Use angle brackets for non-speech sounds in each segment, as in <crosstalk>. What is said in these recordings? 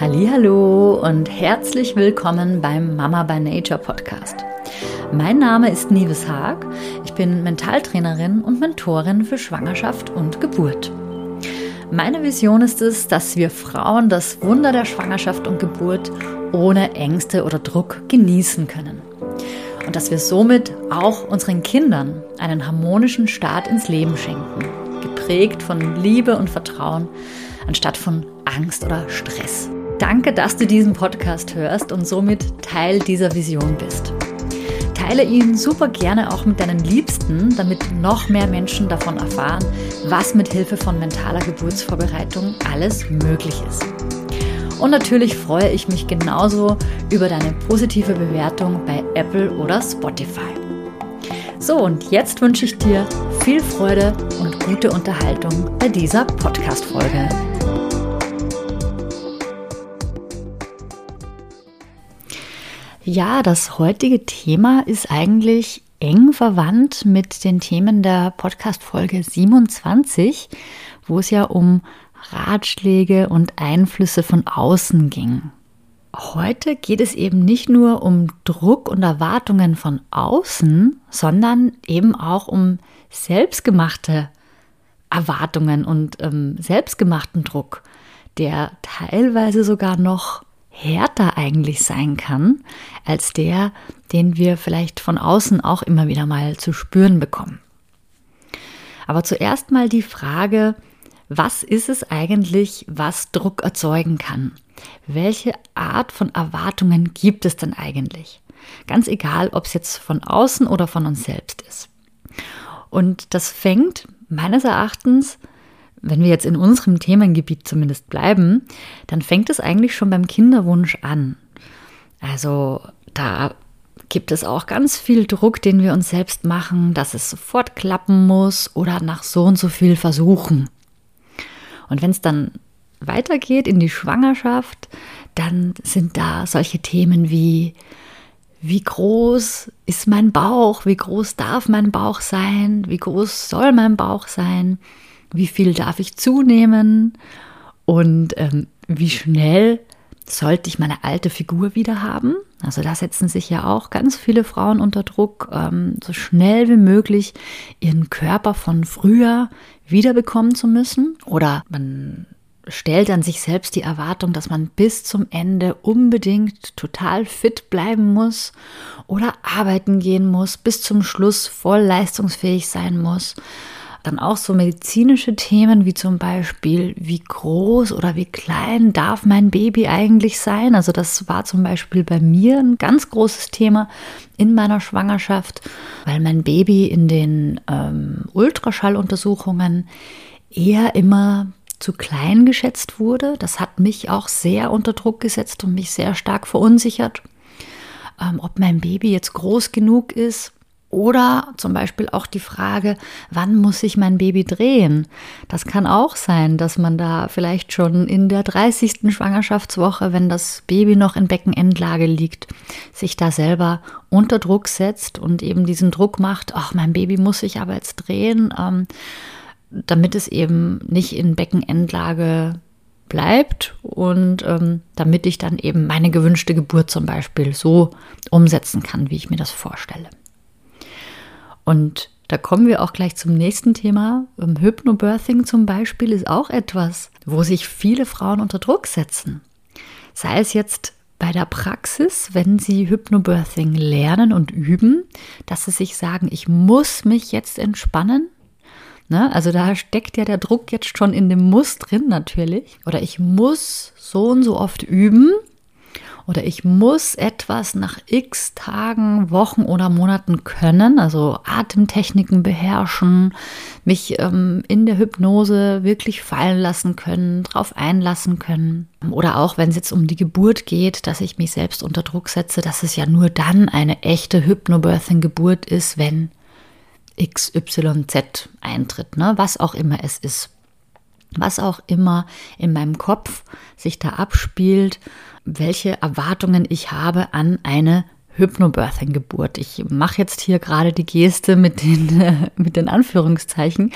Hallo und herzlich willkommen beim Mama by Nature Podcast. Mein Name ist Nives Haag. Ich bin Mentaltrainerin und Mentorin für Schwangerschaft und Geburt. Meine Vision ist es, dass wir Frauen das Wunder der Schwangerschaft und Geburt ohne Ängste oder Druck genießen können. Und dass wir somit auch unseren Kindern einen harmonischen Start ins Leben schenken, geprägt von Liebe und Vertrauen, anstatt von Angst oder Stress. Danke, dass du diesen Podcast hörst und somit Teil dieser Vision bist. Teile ihn super gerne auch mit deinen Liebsten, damit noch mehr Menschen davon erfahren, was mit Hilfe von mentaler Geburtsvorbereitung alles möglich ist. Und natürlich freue ich mich genauso über deine positive Bewertung bei Apple oder Spotify. So, und jetzt wünsche ich dir viel Freude und gute Unterhaltung bei dieser Podcast-Folge. Ja, das heutige Thema ist eigentlich eng verwandt mit den Themen der Podcast-Folge 27, wo es ja um Ratschläge und Einflüsse von außen ging. Heute geht es eben nicht nur um Druck und Erwartungen von außen, sondern eben auch um selbstgemachte Erwartungen und ähm, selbstgemachten Druck, der teilweise sogar noch härter eigentlich sein kann, als der, den wir vielleicht von außen auch immer wieder mal zu spüren bekommen. Aber zuerst mal die Frage, was ist es eigentlich, was Druck erzeugen kann? Welche Art von Erwartungen gibt es denn eigentlich? Ganz egal, ob es jetzt von außen oder von uns selbst ist. Und das fängt meines Erachtens wenn wir jetzt in unserem Themengebiet zumindest bleiben, dann fängt es eigentlich schon beim Kinderwunsch an. Also da gibt es auch ganz viel Druck, den wir uns selbst machen, dass es sofort klappen muss oder nach so und so viel versuchen. Und wenn es dann weitergeht in die Schwangerschaft, dann sind da solche Themen wie, wie groß ist mein Bauch, wie groß darf mein Bauch sein, wie groß soll mein Bauch sein, wie viel darf ich zunehmen und ähm, wie schnell sollte ich meine alte Figur wieder haben. Also da setzen sich ja auch ganz viele Frauen unter Druck, ähm, so schnell wie möglich ihren Körper von früher wiederbekommen zu müssen. Oder man stellt an sich selbst die Erwartung, dass man bis zum Ende unbedingt total fit bleiben muss oder arbeiten gehen muss, bis zum Schluss voll leistungsfähig sein muss. Dann auch so medizinische Themen wie zum Beispiel, wie groß oder wie klein darf mein Baby eigentlich sein? Also das war zum Beispiel bei mir ein ganz großes Thema in meiner Schwangerschaft, weil mein Baby in den ähm, Ultraschalluntersuchungen eher immer zu klein geschätzt wurde. Das hat mich auch sehr unter Druck gesetzt und mich sehr stark verunsichert, ähm, ob mein Baby jetzt groß genug ist oder zum Beispiel auch die Frage, wann muss ich mein Baby drehen? Das kann auch sein, dass man da vielleicht schon in der 30. Schwangerschaftswoche, wenn das Baby noch in Beckenendlage liegt, sich da selber unter Druck setzt und eben diesen Druck macht, ach, mein Baby muss sich aber jetzt drehen, ähm, damit es eben nicht in Beckenendlage bleibt und ähm, damit ich dann eben meine gewünschte Geburt zum Beispiel so umsetzen kann, wie ich mir das vorstelle. Und da kommen wir auch gleich zum nächsten Thema. Hypnobirthing zum Beispiel ist auch etwas, wo sich viele Frauen unter Druck setzen. Sei es jetzt bei der Praxis, wenn sie Hypnobirthing lernen und üben, dass sie sich sagen, ich muss mich jetzt entspannen. Ne? Also da steckt ja der Druck jetzt schon in dem Muss drin natürlich. Oder ich muss so und so oft üben, oder ich muss etwas nach x Tagen, Wochen oder Monaten können, also Atemtechniken beherrschen, mich ähm, in der Hypnose wirklich fallen lassen können, drauf einlassen können. Oder auch wenn es jetzt um die Geburt geht, dass ich mich selbst unter Druck setze, dass es ja nur dann eine echte Hypnobirthing-Geburt ist, wenn XYZ eintritt, ne? was auch immer es ist was auch immer in meinem Kopf sich da abspielt, welche Erwartungen ich habe an eine Hypnobirthing-Geburt. Ich mache jetzt hier gerade die Geste mit den, <laughs> mit den Anführungszeichen,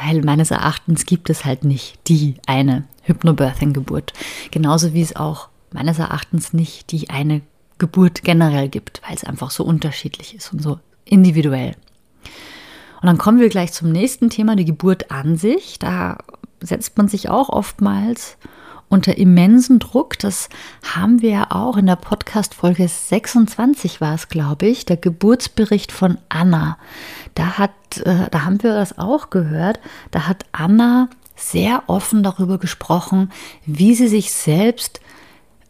weil meines Erachtens gibt es halt nicht die eine Hypnobirthing-Geburt. Genauso wie es auch meines Erachtens nicht die eine Geburt generell gibt, weil es einfach so unterschiedlich ist und so individuell. Und dann kommen wir gleich zum nächsten Thema, die Geburt an sich. Da setzt man sich auch oftmals unter immensen Druck. Das haben wir ja auch in der Podcast-Folge 26 war es, glaube ich, der Geburtsbericht von Anna. Da hat, äh, da haben wir das auch gehört. Da hat Anna sehr offen darüber gesprochen, wie sie sich selbst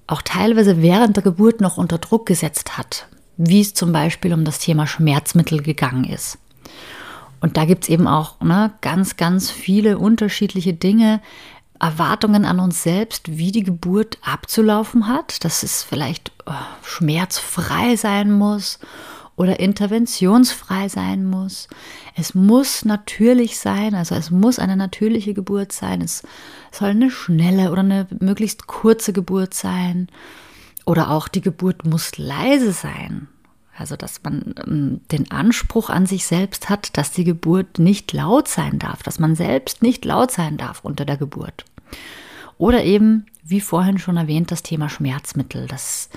auch teilweise während der Geburt noch unter Druck gesetzt hat, wie es zum Beispiel um das Thema Schmerzmittel gegangen ist. Und da gibt es eben auch ne, ganz, ganz viele unterschiedliche Dinge, Erwartungen an uns selbst, wie die Geburt abzulaufen hat, dass es vielleicht oh, schmerzfrei sein muss oder interventionsfrei sein muss. Es muss natürlich sein, also es muss eine natürliche Geburt sein. Es soll eine schnelle oder eine möglichst kurze Geburt sein. Oder auch die Geburt muss leise sein. Also, dass man ähm, den Anspruch an sich selbst hat, dass die Geburt nicht laut sein darf, dass man selbst nicht laut sein darf unter der Geburt. Oder eben, wie vorhin schon erwähnt, das Thema Schmerzmittel, dass,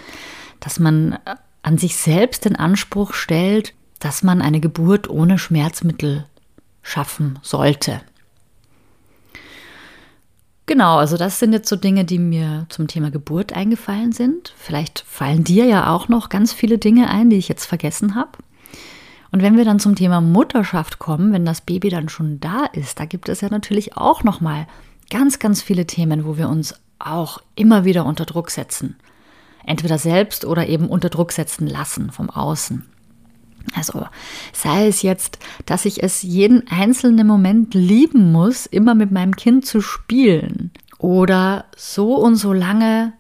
dass man äh, an sich selbst den Anspruch stellt, dass man eine Geburt ohne Schmerzmittel schaffen sollte. Genau, also das sind jetzt so Dinge, die mir zum Thema Geburt eingefallen sind. Vielleicht fallen dir ja auch noch ganz viele Dinge ein, die ich jetzt vergessen habe. Und wenn wir dann zum Thema Mutterschaft kommen, wenn das Baby dann schon da ist, da gibt es ja natürlich auch noch mal ganz ganz viele Themen, wo wir uns auch immer wieder unter Druck setzen. Entweder selbst oder eben unter Druck setzen lassen vom Außen. Also sei es jetzt, dass ich es jeden einzelnen Moment lieben muss, immer mit meinem Kind zu spielen oder so und so lange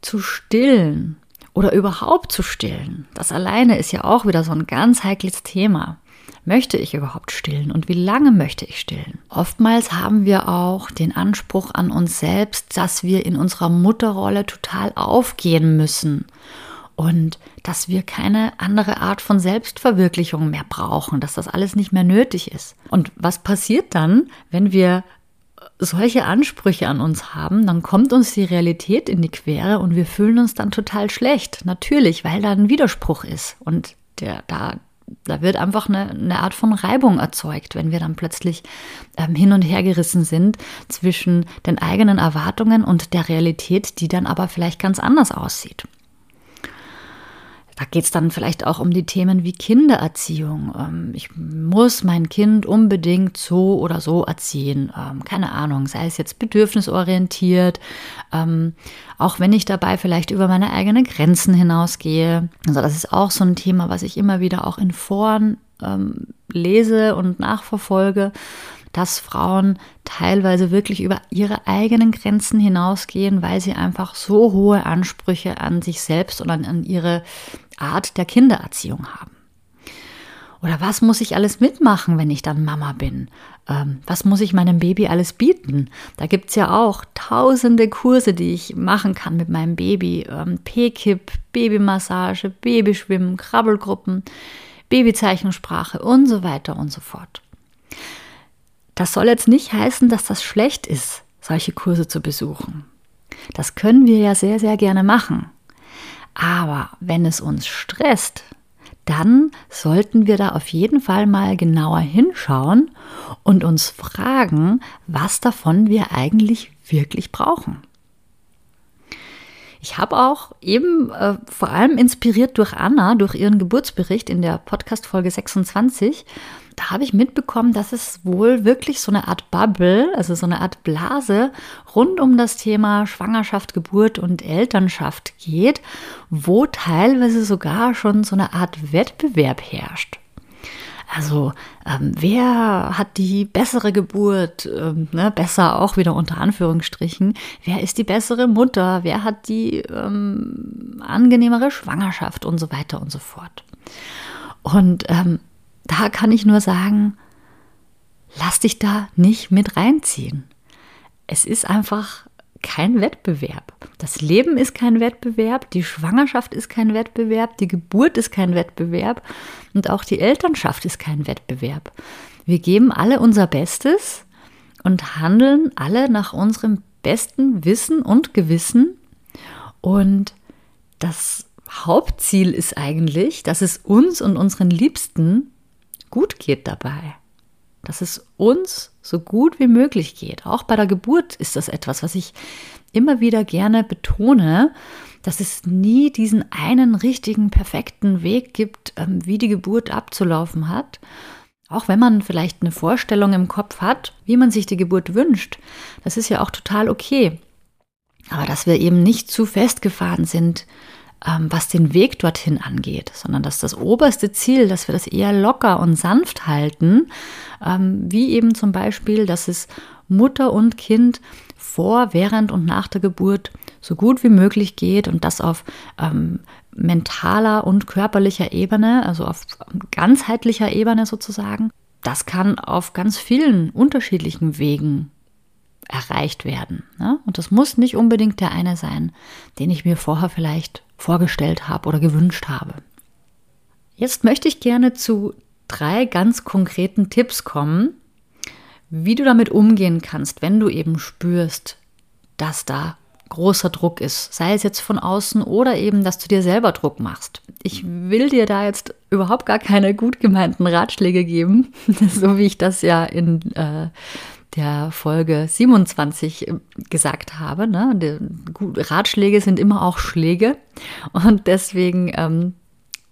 zu stillen oder überhaupt zu stillen. Das alleine ist ja auch wieder so ein ganz heikles Thema. Möchte ich überhaupt stillen und wie lange möchte ich stillen? Oftmals haben wir auch den Anspruch an uns selbst, dass wir in unserer Mutterrolle total aufgehen müssen und dass wir keine andere Art von Selbstverwirklichung mehr brauchen, dass das alles nicht mehr nötig ist. Und was passiert dann, wenn wir solche Ansprüche an uns haben, dann kommt uns die Realität in die Quere und wir fühlen uns dann total schlecht. Natürlich, weil da ein Widerspruch ist und der, da, da wird einfach eine, eine Art von Reibung erzeugt, wenn wir dann plötzlich ähm, hin und her gerissen sind zwischen den eigenen Erwartungen und der Realität, die dann aber vielleicht ganz anders aussieht. Da geht es dann vielleicht auch um die Themen wie Kindererziehung. Ähm, ich muss mein Kind unbedingt so oder so erziehen. Ähm, keine Ahnung, sei es jetzt bedürfnisorientiert, ähm, auch wenn ich dabei vielleicht über meine eigenen Grenzen hinausgehe. Also das ist auch so ein Thema, was ich immer wieder auch in Foren lese und nachverfolge dass Frauen teilweise wirklich über ihre eigenen Grenzen hinausgehen, weil sie einfach so hohe Ansprüche an sich selbst und an, ihre Art der Kindererziehung haben. Oder was muss ich alles mitmachen, wenn ich dann Mama bin? Ähm, was muss ich meinem Baby alles bieten? Da gibt es ja auch tausende Kurse, die ich machen kann mit meinem Baby. Ähm, P-Kip, Babymassage, Babyschwimmen, Krabbelgruppen, Babyzeichensprache und so weiter und so fort. Das soll jetzt nicht heißen, dass das schlecht ist, solche Kurse zu besuchen. Das können wir ja sehr, sehr gerne machen. Aber wenn es uns stresst, dann sollten wir da auf jeden Fall mal genauer hinschauen und uns fragen, was davon wir eigentlich wirklich brauchen. Ich habe auch eben äh, vor allem inspiriert durch Anna, durch ihren Geburtsbericht in der Podcast-Folge 26, da habe ich mitbekommen, dass es wohl wirklich so eine Art Bubble, also so eine Art Blase rund um das Thema Schwangerschaft, Geburt und Elternschaft geht, wo teilweise sogar schon so eine Art Wettbewerb herrscht. Also ähm, wer hat die bessere Geburt, ähm, ne, besser auch wieder unter Anführungsstrichen, wer ist die bessere Mutter, wer hat die ähm, angenehmere Schwangerschaft und so weiter und so fort. Und ähm, da kann ich nur sagen, lass dich da nicht mit reinziehen. Es ist einfach kein Wettbewerb. Das Leben ist kein Wettbewerb, die Schwangerschaft ist kein Wettbewerb, die Geburt ist kein Wettbewerb und auch die Elternschaft ist kein Wettbewerb. Wir geben alle unser Bestes und handeln alle nach unserem besten Wissen und Gewissen. Und das Hauptziel ist eigentlich, dass es uns und unseren Liebsten gut geht dabei. Dass es uns so gut wie möglich geht. Auch bei der Geburt ist das etwas, was ich immer wieder gerne betone, dass es nie diesen einen richtigen, perfekten Weg gibt, ähm, wie die Geburt abzulaufen hat. Auch wenn man vielleicht eine Vorstellung im Kopf hat, wie man sich die Geburt wünscht. Das ist ja auch total okay. Aber dass wir eben nicht zu festgefahren sind, was den Weg dorthin angeht, sondern dass das oberste Ziel, dass wir das eher locker und sanft halten, ähm, wie eben zum Beispiel, dass es Mutter und Kind vor, während und nach der Geburt so gut wie möglich geht und das auf ähm, mentaler und körperlicher Ebene, also auf ganzheitlicher Ebene sozusagen. Das kann auf ganz vielen unterschiedlichen Wegen erreicht werden. Ne? Und das muss nicht unbedingt der eine sein, den ich mir vorher vielleicht vorgestellt habe oder gewünscht habe. Jetzt möchte ich gerne zu drei ganz konkreten Tipps kommen, wie du damit umgehen kannst, wenn du eben spürst, dass da großer Druck ist, sei es jetzt von außen oder eben, dass du dir selber Druck machst. Ich will dir da jetzt überhaupt gar keine gut gemeinten Ratschläge geben, <laughs> so wie ich das ja in äh, der Folge 27 äh, gesagt habe. Ne? Ratschläge sind immer auch Schläge und deswegen ähm,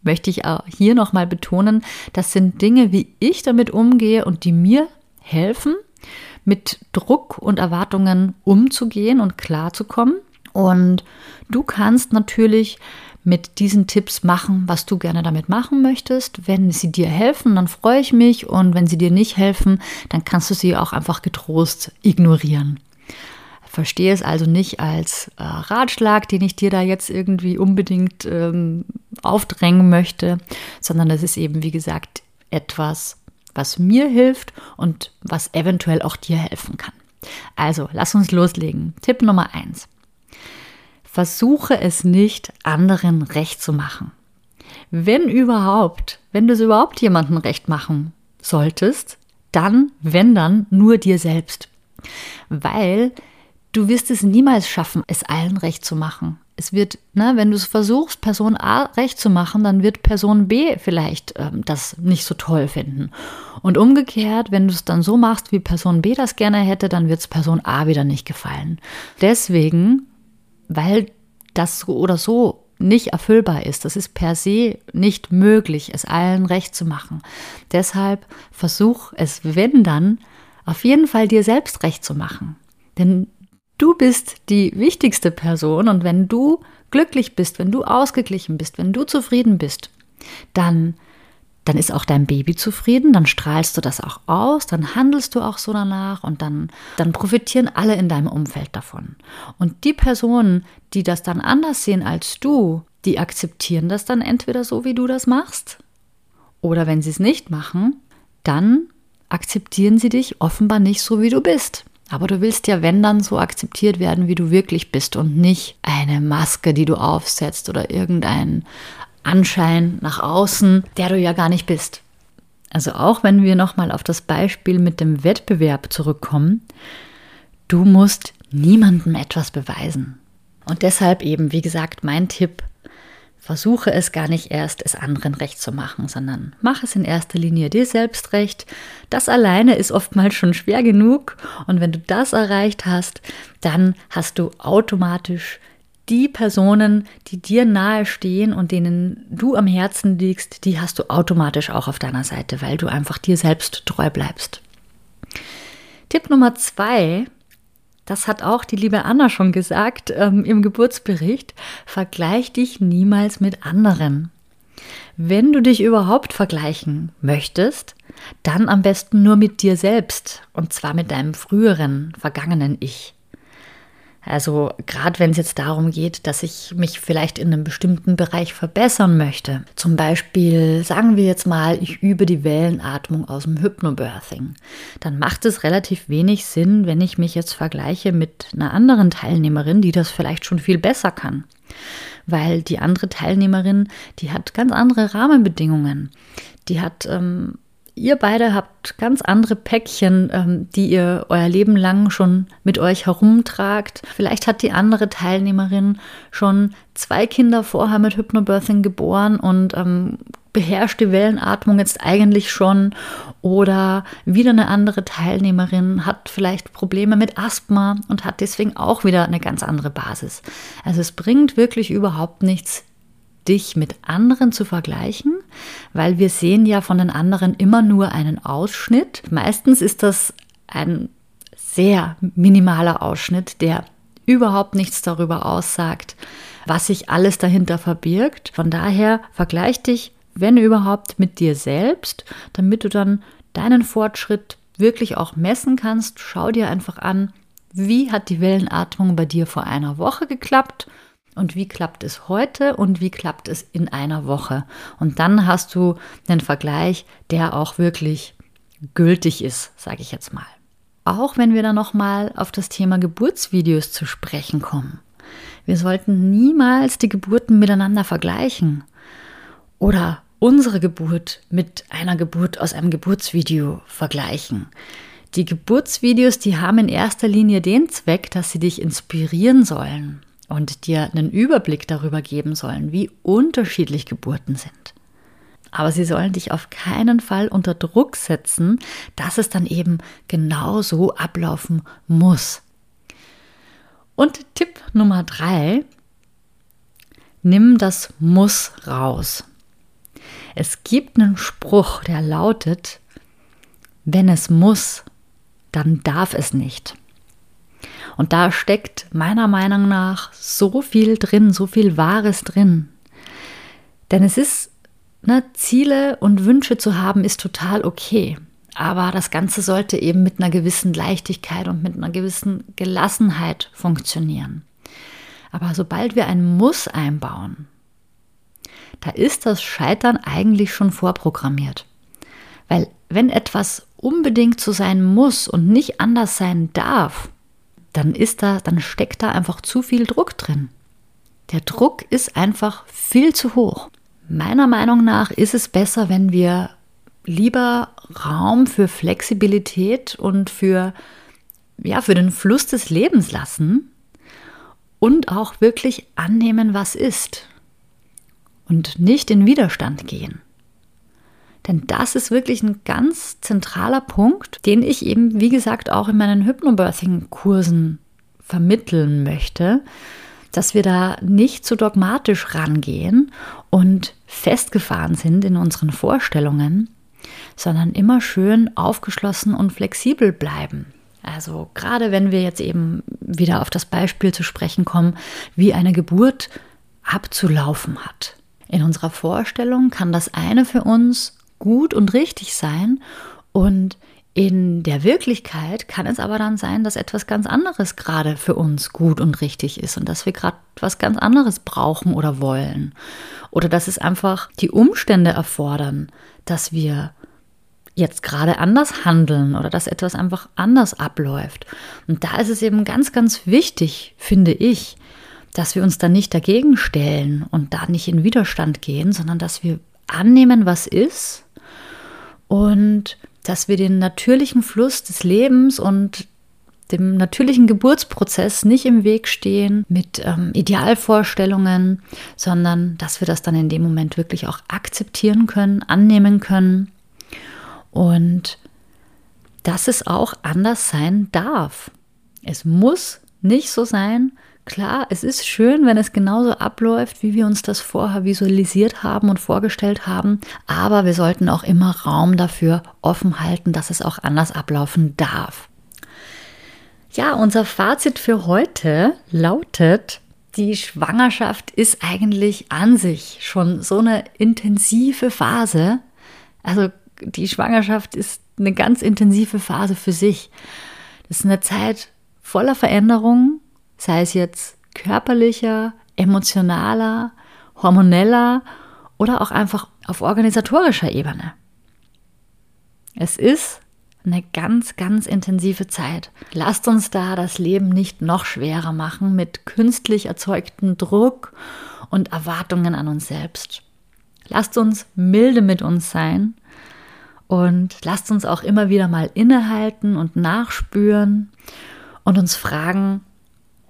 möchte ich auch hier nochmal betonen, das sind Dinge, wie ich damit umgehe und die mir helfen, mit Druck und Erwartungen umzugehen und klarzukommen. Und du kannst natürlich mit diesen Tipps machen, was du gerne damit machen möchtest. Wenn sie dir helfen, dann freue ich mich und wenn sie dir nicht helfen, dann kannst du sie auch einfach getrost ignorieren. Verstehe es also nicht als äh, Ratschlag, den ich dir da jetzt irgendwie unbedingt ähm, aufdrängen möchte, sondern es ist eben, wie gesagt, etwas, was mir hilft und was eventuell auch dir helfen kann. Also, lass uns loslegen. Tipp Nummer eins. Versuche es nicht, anderen recht zu machen. Wenn überhaupt, wenn du es überhaupt jemandem recht machen solltest, dann, wenn dann, nur dir selbst. Weil du wirst es niemals schaffen, es allen recht zu machen. Es wird, ne, wenn du es versuchst, Person A recht zu machen, dann wird Person B vielleicht ähm, das nicht so toll finden. Und umgekehrt, wenn du es dann so machst, wie Person B das gerne hätte, dann wird es Person A wieder nicht gefallen. Deswegen weil das so oder so nicht erfüllbar ist. Das ist per se nicht möglich, es allen recht zu machen. Deshalb versuch es, wenn dann, auf jeden Fall dir selbst recht zu machen. Denn du bist die wichtigste Person und wenn du glücklich bist, wenn du ausgeglichen bist, wenn du zufrieden bist, dann dann ist auch dein Baby zufrieden, dann strahlst du das auch aus, dann handelst du auch so danach und dann, dann profitieren alle in deinem Umfeld davon. Und die Personen, die das dann anders sehen als du, die akzeptieren das dann entweder so, wie du das machst, oder wenn sie es nicht machen, dann akzeptieren sie dich offenbar nicht so, wie du bist. Aber du willst ja, wenn dann, so akzeptiert werden, wie du wirklich bist und nicht eine Maske, die du aufsetzt oder irgendein Anschein nach außen, der du ja gar nicht bist. Also auch wenn wir nochmal auf das Beispiel mit dem Wettbewerb zurückkommen, du musst niemandem etwas beweisen. Und deshalb eben, wie gesagt, mein Tipp, versuche es gar nicht erst, es anderen recht zu machen, sondern mach es in erster Linie dir selbst recht. Das alleine ist oftmals schon schwer genug. Und wenn du das erreicht hast, dann hast du automatisch die Personen, die dir nahe stehen und denen du am Herzen liegst, die hast du automatisch auch auf deiner Seite, weil du einfach dir selbst treu bleibst. Tipp Nummer zwei, das hat auch die liebe Anna schon gesagt ähm, im Geburtsbericht, vergleich dich niemals mit anderen. Wenn du dich überhaupt vergleichen möchtest, dann am besten nur mit dir selbst und zwar mit deinem früheren, vergangenen Ich. Also gerade wenn es jetzt darum geht, dass ich mich vielleicht in einem bestimmten Bereich verbessern möchte. Zum Beispiel sagen wir jetzt mal, ich übe die Wellenatmung aus dem Hypnobirthing. Dann macht es relativ wenig Sinn, wenn ich mich jetzt vergleiche mit einer anderen Teilnehmerin, die das vielleicht schon viel besser kann weil die andere Teilnehmerin, die hat ganz andere Rahmenbedingungen. Die hat ähm, ihr beide habt ganz andere Päckchen, ähm, die ihr euer Leben lang schon mit euch herumtragt. Vielleicht hat die andere Teilnehmerin schon zwei Kinder vorher mit Hypnobirthing geboren und ähm, beherrscht die Wellenatmung jetzt eigentlich schon. Oder wieder eine andere Teilnehmerin hat vielleicht Probleme mit Asthma und hat deswegen auch wieder eine ganz andere Basis. Also es bringt wirklich überhaupt nichts, dich mit anderen zu vergleichen, weil wir sehen ja von den anderen immer nur einen Ausschnitt. Meistens ist das ein sehr minimaler Ausschnitt, der überhaupt nichts darüber aussagt, was sich alles dahinter verbirgt. Von daher vergleich dich, wenn überhaupt, mit dir selbst, damit du dann deinen Fortschritt wirklich auch messen kannst. Schau dir einfach an, wie hat die Wellenatmung bei dir vor einer Woche geklappt und wie klappt es heute und wie klappt es in einer Woche. Und dann hast du einen Vergleich, der auch wirklich gültig ist, sage ich jetzt mal. Auch wenn wir dann nochmal auf das Thema Geburtsvideos zu sprechen kommen. Wir sollten niemals die Geburten miteinander vergleichen oder unsere Geburt mit einer Geburt aus einem Geburtsvideo vergleichen. Die Geburtsvideos, die haben in erster Linie den Zweck, dass sie dich inspirieren sollen und dir einen Überblick darüber geben sollen, wie unterschiedlich Geburten sind. Aber sie sollen dich auf keinen Fall unter Druck setzen, dass es dann eben genau so ablaufen muss. Und Tipp Nummer drei, nimm das Muss raus. Es gibt einen Spruch, der lautet, wenn es muss, dann darf es nicht. Und da steckt meiner Meinung nach so viel drin, so viel Wahres drin. Denn es ist, ne, Ziele und Wünsche zu haben, ist total okay. Aber das Ganze sollte eben mit einer gewissen Leichtigkeit und mit einer gewissen Gelassenheit funktionieren. Aber sobald wir ein Muss einbauen, da ist das Scheitern eigentlich schon vorprogrammiert. Weil wenn etwas unbedingt so sein muss und nicht anders sein darf, dann ist da, dann steckt da einfach zu viel Druck drin. Der Druck ist einfach viel zu hoch. Meiner Meinung nach ist es besser, wenn wir lieber Raum für Flexibilität und für, ja, für den Fluss des Lebens lassen und auch wirklich annehmen, was ist und nicht in Widerstand gehen. Denn das ist wirklich ein ganz zentraler Punkt, den ich eben, wie gesagt, auch in meinen Hypnobirthing-Kursen vermitteln möchte, dass wir da nicht zu dogmatisch rangehen und festgefahren sind in unseren Vorstellungen, sondern immer schön aufgeschlossen und flexibel bleiben. Also gerade wenn wir jetzt eben wieder auf das Beispiel zu sprechen kommen, wie eine Geburt abzulaufen hat. In unserer Vorstellung kann das eine für uns gut und richtig sein und in der Wirklichkeit kann es aber dann sein, dass etwas ganz anderes gerade für uns gut und richtig ist und dass wir gerade was ganz anderes brauchen oder wollen. Oder dass es einfach die Umstände erfordern, dass wir jetzt gerade anders handeln oder dass etwas einfach anders abläuft. Und da ist es eben ganz, ganz wichtig, finde ich, dass wir uns da nicht dagegen stellen und da nicht in Widerstand gehen, sondern dass wir annehmen, was ist und dass wir den natürlichen Fluss des Lebens und dem natürlichen Geburtsprozess nicht im Weg stehen mit ähm, Idealvorstellungen, sondern dass wir das dann in dem Moment wirklich auch akzeptieren können, annehmen können und dass es auch anders sein darf. Es muss nicht so sein, Klar, es ist schön, wenn es genauso abläuft, wie wir uns das vorher visualisiert haben und vorgestellt haben, aber wir sollten auch immer Raum dafür offen halten, dass es auch anders ablaufen darf. Ja, unser Fazit für heute lautet, die Schwangerschaft ist eigentlich an sich schon so eine intensive Phase. Also die Schwangerschaft ist eine ganz intensive Phase für sich. Das ist eine Zeit voller Veränderungen, sei es jetzt körperlicher, emotionaler, hormoneller oder auch einfach auf organisatorischer Ebene. Es ist eine ganz, ganz intensive Zeit. Lasst uns da das Leben nicht noch schwerer machen mit künstlich erzeugtem Druck und Erwartungen an uns selbst. Lasst uns milde mit uns sein und lasst uns auch immer wieder mal innehalten und nachspüren und uns fragen,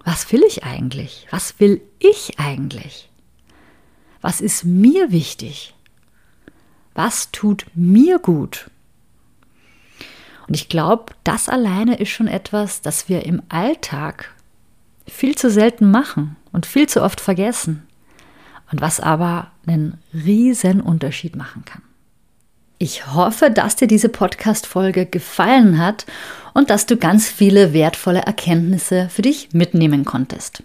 was will ich eigentlich? Was will ich eigentlich? Was ist mir wichtig? Was tut mir gut? Und ich glaube, das alleine ist schon etwas, das wir im Alltag viel zu selten machen und viel zu oft vergessen. Und was aber einen riesen Unterschied machen kann. Ich hoffe, dass dir diese Podcast-Folge gefallen hat und dass du ganz viele wertvolle Erkenntnisse für dich mitnehmen konntest.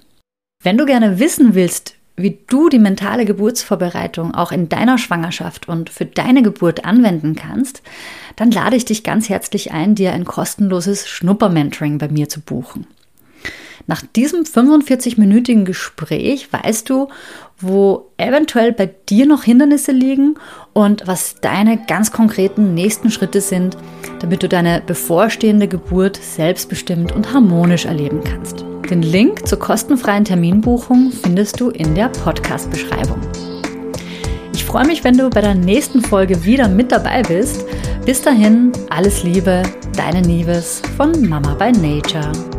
Wenn du gerne wissen willst, wie du die mentale Geburtsvorbereitung auch in deiner Schwangerschaft und für deine Geburt anwenden kannst, dann lade ich dich ganz herzlich ein, dir ein kostenloses Schnupper-Mentoring bei mir zu buchen. Nach diesem 45-minütigen Gespräch weißt du, wo eventuell bei dir noch Hindernisse liegen und was deine ganz konkreten nächsten Schritte sind, damit du deine bevorstehende Geburt selbstbestimmt und harmonisch erleben kannst. Den Link zur kostenfreien Terminbuchung findest du in der Podcast-Beschreibung. Ich freue mich, wenn du bei der nächsten Folge wieder mit dabei bist. Bis dahin, alles Liebe, deine Nieves von Mama by Nature.